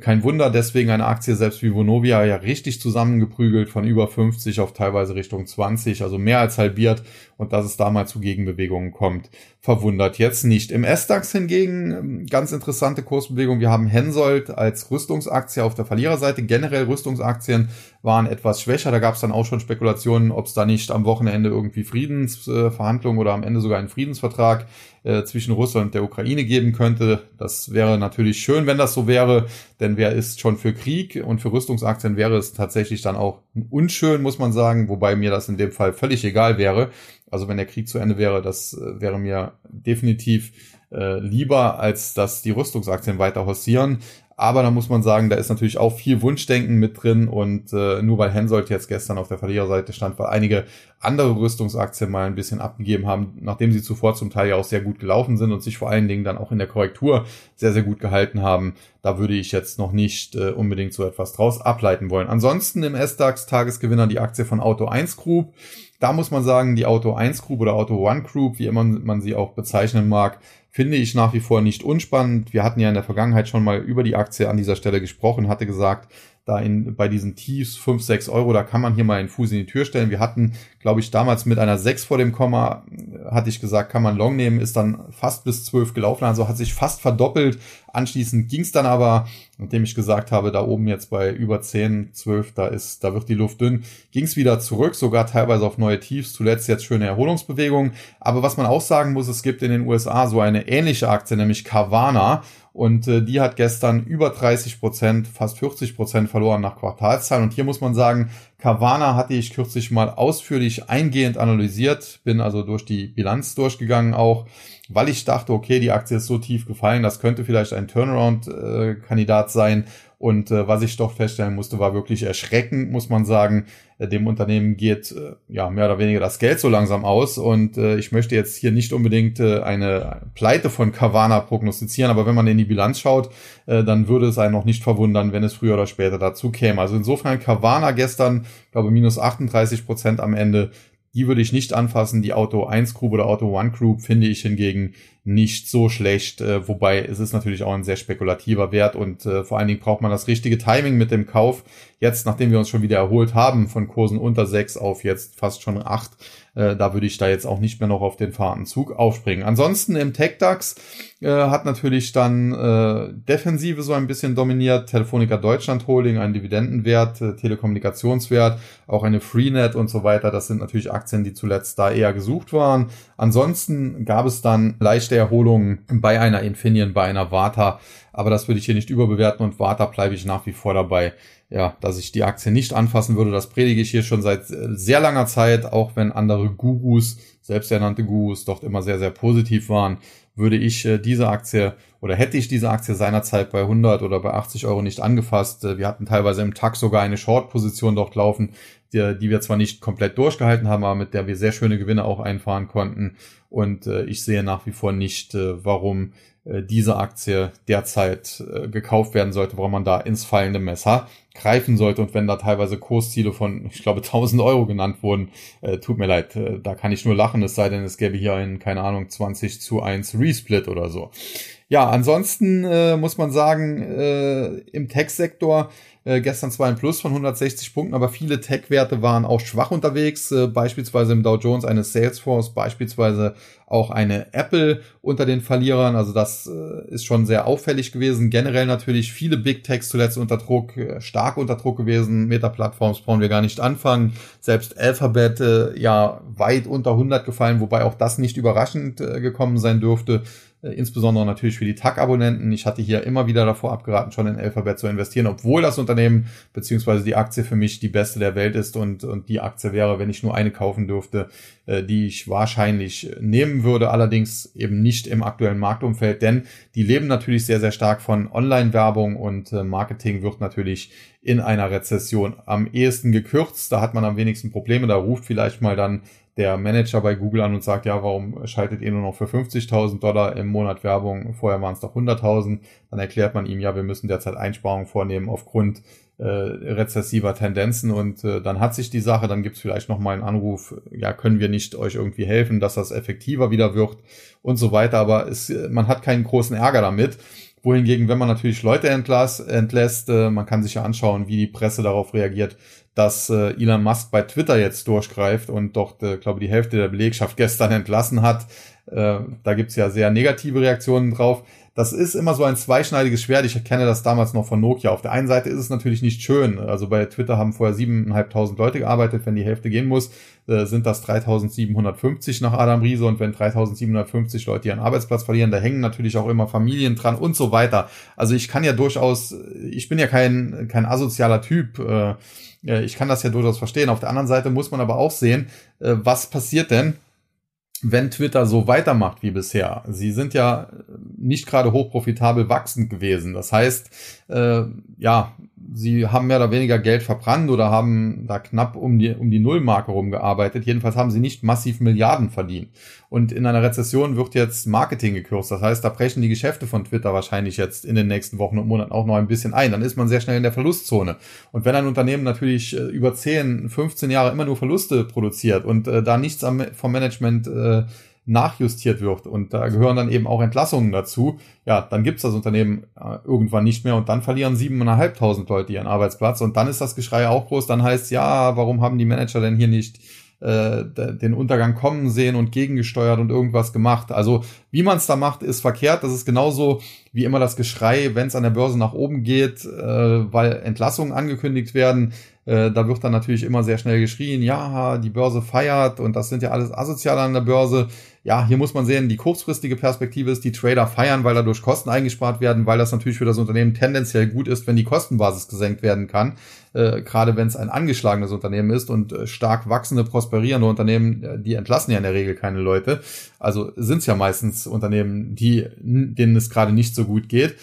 Kein Wunder, deswegen eine Aktie selbst wie Vonovia ja richtig zusammengeprügelt von über 50 auf teilweise Richtung 20, also mehr als halbiert und dass es da mal zu Gegenbewegungen kommt, verwundert jetzt nicht. Im S-DAX hingegen ähm, ganz interessante Kursbewegung. Wir haben Hensoldt als Rüstungsaktie auf der Verliererseite. Generell Rüstungsaktien waren etwas schwächer. Da gab es dann auch schon Spekulationen, ob es da nicht am Wochenende irgendwie Friedensverhandlungen oder am Ende sogar einen Friedensvertrag äh, zwischen Russland und der Ukraine geben könnte. Das wäre natürlich schön, wenn das so wäre, denn wer ist schon für Krieg und für Rüstungsaktien wäre es tatsächlich dann auch unschön, muss man sagen, wobei mir das in dem Fall völlig egal wäre. Also wenn der Krieg zu Ende wäre, das äh, wäre mir definitiv äh, lieber, als dass die Rüstungsaktien weiter hossieren. Aber da muss man sagen, da ist natürlich auch viel Wunschdenken mit drin und äh, nur weil Hensoldt jetzt gestern auf der Verliererseite stand, weil einige andere Rüstungsaktien mal ein bisschen abgegeben haben, nachdem sie zuvor zum Teil ja auch sehr gut gelaufen sind und sich vor allen Dingen dann auch in der Korrektur sehr, sehr gut gehalten haben, da würde ich jetzt noch nicht äh, unbedingt so etwas draus ableiten wollen. Ansonsten im S-DAX Tagesgewinner die Aktie von Auto 1 Group. Da muss man sagen, die Auto 1 Group oder Auto 1 Group, wie immer man sie auch bezeichnen mag, finde ich nach wie vor nicht unspannend. Wir hatten ja in der Vergangenheit schon mal über die Aktie an dieser Stelle gesprochen, hatte gesagt, da in, bei diesen Tiefs 5, 6 Euro, da kann man hier mal einen Fuß in die Tür stellen. Wir hatten, glaube ich, damals mit einer 6 vor dem Komma, hatte ich gesagt, kann man Long nehmen, ist dann fast bis 12 gelaufen, also hat sich fast verdoppelt. Anschließend ging es dann aber, nachdem ich gesagt habe, da oben jetzt bei über 10, 12, da ist, da wird die Luft dünn, ging es wieder zurück, sogar teilweise auf neue Tiefs, zuletzt jetzt schöne Erholungsbewegungen. Aber was man auch sagen muss, es gibt in den USA so eine ähnliche Aktie, nämlich Carvana. Und äh, die hat gestern über 30 Prozent, fast 40 Prozent verloren nach Quartalszahlen. Und hier muss man sagen, Carvana hatte ich kürzlich mal ausführlich eingehend analysiert, bin also durch die Bilanz durchgegangen auch, weil ich dachte, okay, die Aktie ist so tief gefallen, das könnte vielleicht ein Turnaround-Kandidat äh, sein. Und äh, was ich doch feststellen musste, war wirklich erschreckend, muss man sagen. Äh, dem Unternehmen geht äh, ja mehr oder weniger das Geld so langsam aus. Und äh, ich möchte jetzt hier nicht unbedingt äh, eine Pleite von Carvana prognostizieren, aber wenn man in die Bilanz schaut, äh, dann würde es einen noch nicht verwundern, wenn es früher oder später dazu käme. Also insofern Carvana gestern, glaube minus 38 Prozent am Ende die würde ich nicht anfassen. Die Auto 1 Group oder Auto 1 Group finde ich hingegen nicht so schlecht, äh, wobei es ist natürlich auch ein sehr spekulativer Wert und äh, vor allen Dingen braucht man das richtige Timing mit dem Kauf. Jetzt, nachdem wir uns schon wieder erholt haben von Kursen unter 6 auf jetzt fast schon 8, äh, da würde ich da jetzt auch nicht mehr noch auf den Fahrtenzug aufspringen. Ansonsten im TechDAX äh, hat natürlich dann äh, Defensive so ein bisschen dominiert. Telefonica Deutschland Holding, ein Dividendenwert, äh, Telekommunikationswert, auch eine Freenet und so weiter. Das sind natürlich Aktien, die zuletzt da eher gesucht waren. Ansonsten gab es dann leichte Erholungen bei einer Infineon, bei einer Vata. Aber das würde ich hier nicht überbewerten und Vata bleibe ich nach wie vor dabei ja, dass ich die Aktie nicht anfassen würde. Das predige ich hier schon seit äh, sehr langer Zeit, auch wenn andere Gurus, selbsternannte Gurus, dort immer sehr, sehr positiv waren, würde ich äh, diese Aktie oder hätte ich diese Aktie seinerzeit bei 100 oder bei 80 Euro nicht angefasst. Äh, wir hatten teilweise im Tag sogar eine Short-Position dort laufen, die, die wir zwar nicht komplett durchgehalten haben, aber mit der wir sehr schöne Gewinne auch einfahren konnten. Und äh, ich sehe nach wie vor nicht, äh, warum äh, diese Aktie derzeit äh, gekauft werden sollte, warum man da ins fallende Messer greifen sollte. Und wenn da teilweise Kursziele von, ich glaube, 1000 Euro genannt wurden, äh, tut mir leid, äh, da kann ich nur lachen, es sei denn, es gäbe hier einen, keine Ahnung, 20 zu 1 Resplit oder so. Ja, ansonsten äh, muss man sagen, äh, im Tech-Sektor äh, gestern zwar ein Plus von 160 Punkten, aber viele Tech-Werte waren auch schwach unterwegs, äh, beispielsweise im Dow Jones eine Salesforce, beispielsweise auch eine Apple unter den Verlierern. Also das äh, ist schon sehr auffällig gewesen. Generell natürlich viele Big Techs zuletzt unter Druck, äh, stark unter Druck gewesen. Meta-Plattforms brauchen wir gar nicht anfangen. Selbst Alphabet äh, ja weit unter 100 gefallen, wobei auch das nicht überraschend äh, gekommen sein dürfte. Äh, insbesondere natürlich für die TAG-Abonnenten. Ich hatte hier immer wieder davor abgeraten, schon in Alphabet zu investieren, obwohl das Unternehmen beziehungsweise die Aktie für mich die beste der Welt ist und, und die Aktie wäre, wenn ich nur eine kaufen dürfte, äh, die ich wahrscheinlich nehmen würde, allerdings eben nicht im aktuellen Marktumfeld, denn die leben natürlich sehr, sehr stark von Online-Werbung und äh, Marketing wird natürlich in einer Rezession am ehesten gekürzt. Da hat man am wenigsten Probleme. Da ruft vielleicht mal dann der Manager bei Google an und sagt, ja, warum schaltet ihr nur noch für 50.000 Dollar im Monat Werbung? Vorher waren es doch 100.000. Dann erklärt man ihm, ja, wir müssen derzeit Einsparungen vornehmen aufgrund äh, rezessiver Tendenzen und äh, dann hat sich die Sache, dann gibt es vielleicht nochmal einen Anruf, ja, können wir nicht euch irgendwie helfen, dass das effektiver wieder wird und so weiter, aber es, man hat keinen großen Ärger damit wohingegen, wenn man natürlich Leute entlass, entlässt, äh, man kann sich ja anschauen, wie die Presse darauf reagiert, dass äh, Elon Musk bei Twitter jetzt durchgreift und dort, äh, glaube die Hälfte der Belegschaft gestern entlassen hat. Äh, da gibt's ja sehr negative Reaktionen drauf das ist immer so ein zweischneidiges Schwert. Ich kenne das damals noch von Nokia. Auf der einen Seite ist es natürlich nicht schön. Also bei Twitter haben vorher siebeneinhalbtausend Leute gearbeitet. Wenn die Hälfte gehen muss, äh, sind das 3750 nach Adam Riese. Und wenn 3750 Leute ihren Arbeitsplatz verlieren, da hängen natürlich auch immer Familien dran und so weiter. Also ich kann ja durchaus, ich bin ja kein, kein asozialer Typ. Äh, ich kann das ja durchaus verstehen. Auf der anderen Seite muss man aber auch sehen, äh, was passiert denn, wenn Twitter so weitermacht wie bisher. Sie sind ja nicht gerade hochprofitabel wachsend gewesen. Das heißt, äh, ja, sie haben mehr oder weniger Geld verbrannt oder haben da knapp um die, um die Nullmarke rumgearbeitet. Jedenfalls haben sie nicht massiv Milliarden verdient. Und in einer Rezession wird jetzt Marketing gekürzt. Das heißt, da brechen die Geschäfte von Twitter wahrscheinlich jetzt in den nächsten Wochen und Monaten auch noch ein bisschen ein. Dann ist man sehr schnell in der Verlustzone. Und wenn ein Unternehmen natürlich äh, über 10, 15 Jahre immer nur Verluste produziert und äh, da nichts am, vom Management äh, nachjustiert wird und da gehören dann eben auch Entlassungen dazu, ja, dann gibt's das Unternehmen äh, irgendwann nicht mehr und dann verlieren siebeneinhalbtausend Leute ihren Arbeitsplatz und dann ist das Geschrei auch groß, dann heißt ja, warum haben die Manager denn hier nicht äh, den Untergang kommen sehen und gegengesteuert und irgendwas gemacht. Also wie man es da macht, ist verkehrt. Das ist genauso wie immer das Geschrei, wenn es an der Börse nach oben geht, äh, weil Entlassungen angekündigt werden. Äh, da wird dann natürlich immer sehr schnell geschrien, ja, die Börse feiert und das sind ja alles Asoziale an der Börse. Ja, hier muss man sehen, die kurzfristige Perspektive ist, die Trader feiern, weil dadurch Kosten eingespart werden, weil das natürlich für das Unternehmen tendenziell gut ist, wenn die Kostenbasis gesenkt werden kann. Äh, gerade wenn es ein angeschlagenes Unternehmen ist und äh, stark wachsende, prosperierende Unternehmen, äh, die entlassen ja in der Regel keine Leute. Also sind es ja meistens Unternehmen, die, denen es gerade nicht so gut geht.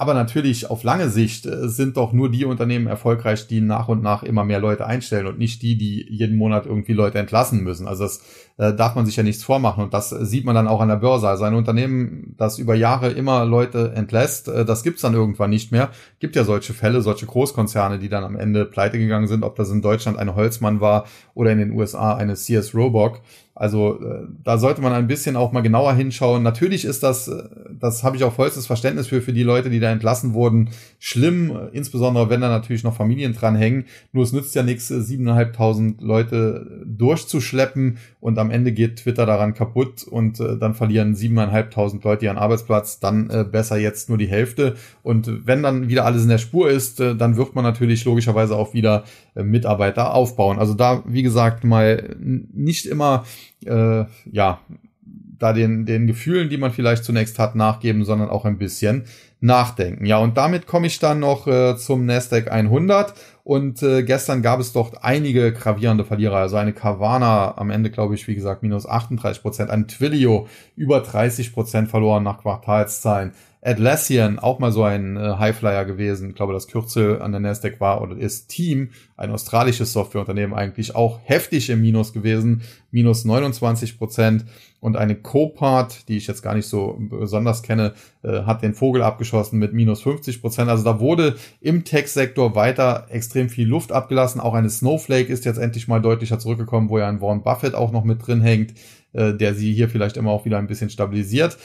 Aber natürlich auf lange Sicht äh, sind doch nur die Unternehmen erfolgreich, die nach und nach immer mehr Leute einstellen und nicht die, die jeden Monat irgendwie Leute entlassen müssen. Also das äh, darf man sich ja nichts vormachen und das sieht man dann auch an der Börse. Also ein Unternehmen, das über Jahre immer Leute entlässt, äh, das gibt's dann irgendwann nicht mehr. Gibt ja solche Fälle, solche Großkonzerne, die dann am Ende pleite gegangen sind, ob das in Deutschland eine Holzmann war oder in den USA eine CS Roebuck. Also äh, da sollte man ein bisschen auch mal genauer hinschauen. Natürlich ist das, äh, das habe ich auch vollstes Verständnis für, für die Leute, die da entlassen wurden, schlimm, äh, insbesondere wenn da natürlich noch Familien dran hängen. Nur es nützt ja nichts, siebeneinhalbtausend Leute durchzuschleppen und am Ende geht Twitter daran kaputt und dann verlieren siebeneinhalbtausend Leute ihren Arbeitsplatz. Dann besser jetzt nur die Hälfte. Und wenn dann wieder alles in der Spur ist, dann wird man natürlich logischerweise auch wieder Mitarbeiter aufbauen. Also da, wie gesagt, mal nicht immer äh, ja, da den, den Gefühlen, die man vielleicht zunächst hat, nachgeben, sondern auch ein bisschen nachdenken. Ja, und damit komme ich dann noch äh, zum Nasdaq 100. Und äh, gestern gab es doch einige gravierende Verlierer. Also eine Carvana am Ende, glaube ich, wie gesagt, minus 38 Prozent. Ein Twilio über 30 Prozent verloren nach Quartalszahlen. Atlassian, auch mal so ein äh, Highflyer gewesen. Ich glaube, das Kürzel an der Nasdaq war oder ist Team, ein australisches Softwareunternehmen, eigentlich auch heftig im Minus gewesen, minus 29 Prozent. Und eine Copart, die ich jetzt gar nicht so besonders kenne, äh, hat den Vogel abgeschossen mit minus 50 Prozent. Also da wurde im Tech-Sektor weiter extrem viel Luft abgelassen. Auch eine Snowflake ist jetzt endlich mal deutlicher zurückgekommen, wo ja ein Warren Buffett auch noch mit drin hängt, äh, der sie hier vielleicht immer auch wieder ein bisschen stabilisiert.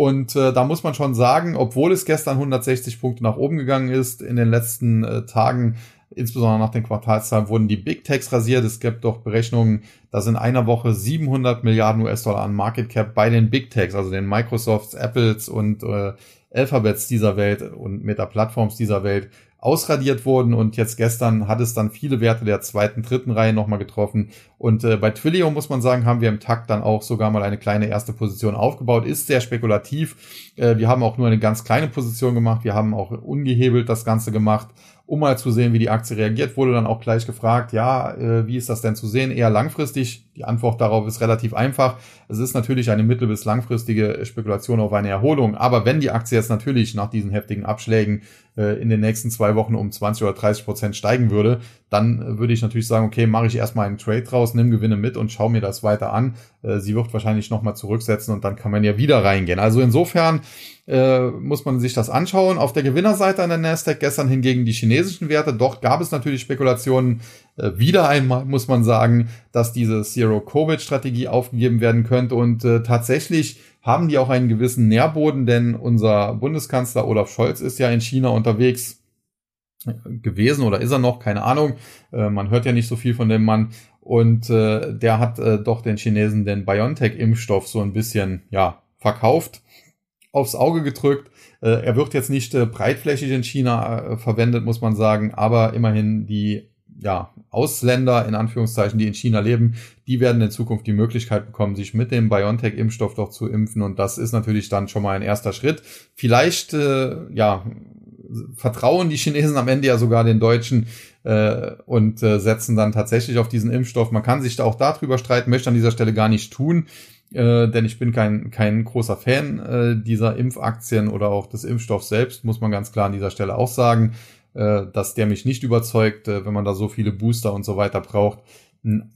Und äh, da muss man schon sagen, obwohl es gestern 160 Punkte nach oben gegangen ist, in den letzten äh, Tagen, insbesondere nach den Quartalszahlen, wurden die Big Techs rasiert. Es gibt doch Berechnungen, dass in einer Woche 700 Milliarden US-Dollar an Market Cap bei den Big Techs, also den Microsofts, Apples und äh, Alphabets dieser Welt und Meta-Plattforms dieser Welt ausradiert wurden und jetzt gestern hat es dann viele Werte der zweiten, dritten Reihe nochmal getroffen und äh, bei Twilio muss man sagen, haben wir im Takt dann auch sogar mal eine kleine erste Position aufgebaut, ist sehr spekulativ. Äh, wir haben auch nur eine ganz kleine Position gemacht, wir haben auch ungehebelt das Ganze gemacht um mal zu sehen, wie die Aktie reagiert, wurde dann auch gleich gefragt, ja, äh, wie ist das denn zu sehen? Eher langfristig. Die Antwort darauf ist relativ einfach. Es ist natürlich eine mittel- bis langfristige Spekulation auf eine Erholung. Aber wenn die Aktie jetzt natürlich nach diesen heftigen Abschlägen äh, in den nächsten zwei Wochen um 20 oder 30 Prozent steigen würde, dann äh, würde ich natürlich sagen, okay, mache ich erstmal einen Trade draus, nimm Gewinne mit und schau mir das weiter an. Äh, sie wird wahrscheinlich nochmal zurücksetzen und dann kann man ja wieder reingehen. Also insofern muss man sich das anschauen. Auf der Gewinnerseite an der Nasdaq gestern hingegen die chinesischen Werte. Doch gab es natürlich Spekulationen. Äh, wieder einmal muss man sagen, dass diese Zero-Covid-Strategie aufgegeben werden könnte. Und äh, tatsächlich haben die auch einen gewissen Nährboden, denn unser Bundeskanzler Olaf Scholz ist ja in China unterwegs gewesen oder ist er noch, keine Ahnung. Äh, man hört ja nicht so viel von dem Mann. Und äh, der hat äh, doch den Chinesen den BioNTech-Impfstoff so ein bisschen, ja, verkauft aufs Auge gedrückt. Äh, er wird jetzt nicht äh, breitflächig in China äh, verwendet, muss man sagen, aber immerhin die ja, Ausländer in Anführungszeichen, die in China leben, die werden in Zukunft die Möglichkeit bekommen, sich mit dem BioNTech-Impfstoff doch zu impfen. Und das ist natürlich dann schon mal ein erster Schritt. Vielleicht, äh, ja, vertrauen die Chinesen am Ende ja sogar den Deutschen äh, und äh, setzen dann tatsächlich auf diesen Impfstoff. Man kann sich da auch darüber streiten, möchte an dieser Stelle gar nicht tun äh, denn ich bin kein, kein großer Fan äh, dieser Impfaktien oder auch des Impfstoffs selbst, muss man ganz klar an dieser Stelle auch sagen, dass der mich nicht überzeugt, äh, wenn man da so viele Booster und so weiter braucht.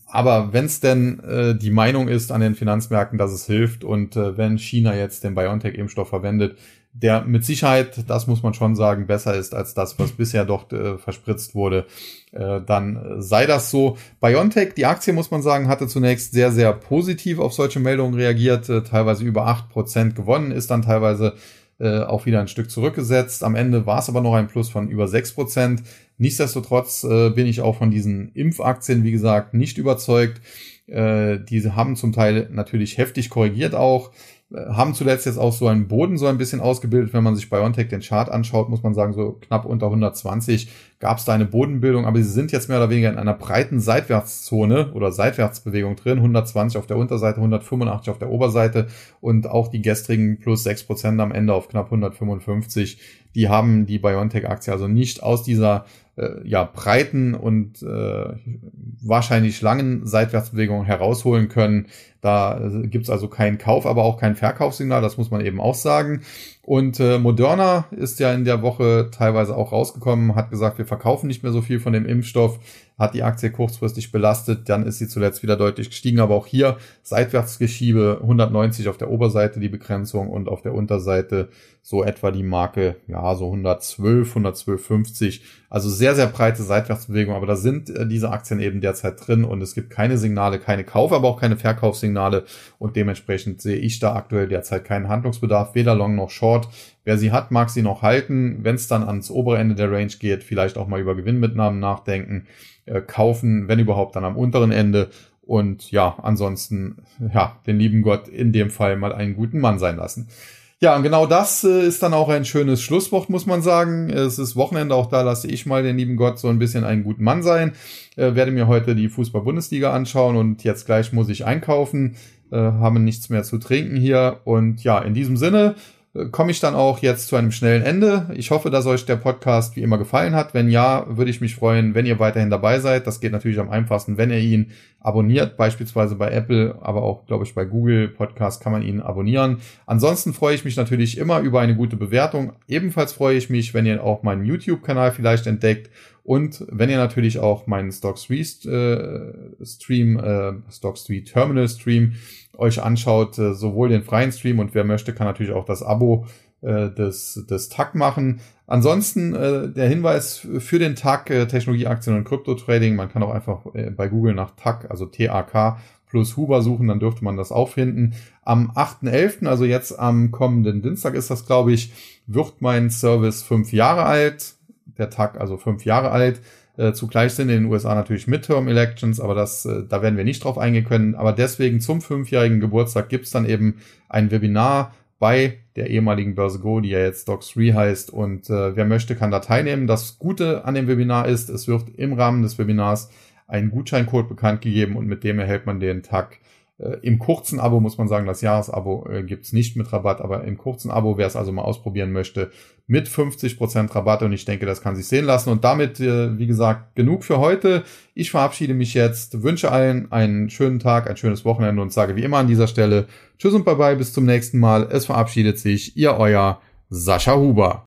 Aber wenn es denn äh, die Meinung ist an den Finanzmärkten, dass es hilft und äh, wenn China jetzt den BioNTech-Impfstoff verwendet, der mit Sicherheit, das muss man schon sagen, besser ist als das, was bisher dort äh, verspritzt wurde, äh, dann sei das so. BioNTech, die Aktie, muss man sagen, hatte zunächst sehr, sehr positiv auf solche Meldungen reagiert, äh, teilweise über acht Prozent gewonnen, ist dann teilweise äh, auch wieder ein Stück zurückgesetzt. Am Ende war es aber noch ein Plus von über sechs Prozent. Nichtsdestotrotz äh, bin ich auch von diesen Impfaktien, wie gesagt, nicht überzeugt. Äh, diese haben zum Teil natürlich heftig korrigiert auch haben zuletzt jetzt auch so einen Boden so ein bisschen ausgebildet. Wenn man sich bei OnTech den Chart anschaut, muss man sagen, so knapp unter 120 gab es da eine Bodenbildung, aber sie sind jetzt mehr oder weniger in einer breiten Seitwärtszone oder Seitwärtsbewegung drin. 120 auf der Unterseite, 185 auf der Oberseite und auch die gestrigen plus 6% am Ende auf knapp 155. Die haben die BioNTech-Aktie also nicht aus dieser äh, ja, breiten und äh, wahrscheinlich langen Seitwärtsbewegungen herausholen können. Da äh, gibt's also keinen Kauf, aber auch kein Verkaufssignal, das muss man eben auch sagen. Und äh, Moderna ist ja in der Woche teilweise auch rausgekommen, hat gesagt, wir verkaufen nicht mehr so viel von dem Impfstoff, hat die Aktie kurzfristig belastet, dann ist sie zuletzt wieder deutlich gestiegen, aber auch hier Seitwärtsgeschiebe 190 auf der Oberseite die Begrenzung und auf der Unterseite so etwa die Marke, ja, so 112, 112,50. Also sehr, sehr breite Seitwärtsbewegung, aber da sind äh, diese Aktien eben derzeit drin und es gibt keine Signale, keine Kauf, aber auch keine Verkaufssignale und dementsprechend sehe ich da aktuell derzeit keinen Handlungsbedarf, weder Long noch Short. Wer sie hat, mag sie noch halten. Wenn es dann ans obere Ende der Range geht, vielleicht auch mal über Gewinnmitnahmen nachdenken, äh, kaufen, wenn überhaupt dann am unteren Ende. Und ja, ansonsten, ja, den lieben Gott in dem Fall mal einen guten Mann sein lassen. Ja, und genau das äh, ist dann auch ein schönes Schlusswort, muss man sagen. Es ist Wochenende, auch da lasse ich mal den lieben Gott so ein bisschen einen guten Mann sein. Äh, werde mir heute die Fußball-Bundesliga anschauen und jetzt gleich muss ich einkaufen. Äh, haben nichts mehr zu trinken hier. Und ja, in diesem Sinne komme ich dann auch jetzt zu einem schnellen Ende. Ich hoffe, dass euch der Podcast wie immer gefallen hat. Wenn ja, würde ich mich freuen, wenn ihr weiterhin dabei seid. Das geht natürlich am einfachsten, wenn ihr ihn abonniert, beispielsweise bei Apple, aber auch, glaube ich, bei Google Podcast kann man ihn abonnieren. Ansonsten freue ich mich natürlich immer über eine gute Bewertung. Ebenfalls freue ich mich, wenn ihr auch meinen YouTube-Kanal vielleicht entdeckt und wenn ihr natürlich auch meinen Stock 3 äh, Stream, äh, Stock 3 Terminal Stream euch anschaut, äh, sowohl den freien Stream und wer möchte, kann natürlich auch das Abo äh, des, des TAG machen. Ansonsten äh, der Hinweis für den TAG äh, Technologieaktien und Krypto-Trading. Man kann auch einfach äh, bei Google nach TAG, also T-A-K plus Huber suchen, dann dürfte man das auffinden. Am 8.11., also jetzt am kommenden Dienstag ist das, glaube ich, wird mein Service fünf Jahre alt. Der TAG also fünf Jahre alt. Äh, zugleich sind in den USA natürlich Midterm Elections, aber das, äh, da werden wir nicht drauf eingehen können. Aber deswegen zum fünfjährigen Geburtstag gibt's dann eben ein Webinar bei der ehemaligen Börse Go, die ja jetzt Docs3 heißt. Und äh, wer möchte, kann da teilnehmen. Das Gute an dem Webinar ist, es wird im Rahmen des Webinars ein Gutscheincode bekannt gegeben und mit dem erhält man den Tag äh, Im kurzen Abo muss man sagen, das Jahresabo äh, gibt's nicht mit Rabatt, aber im kurzen Abo, wer es also mal ausprobieren möchte, mit 50% Rabatt und ich denke, das kann sich sehen lassen. Und damit, äh, wie gesagt, genug für heute. Ich verabschiede mich jetzt, wünsche allen einen schönen Tag, ein schönes Wochenende und sage wie immer an dieser Stelle Tschüss und bye bye, bis zum nächsten Mal. Es verabschiedet sich Ihr euer Sascha Huber.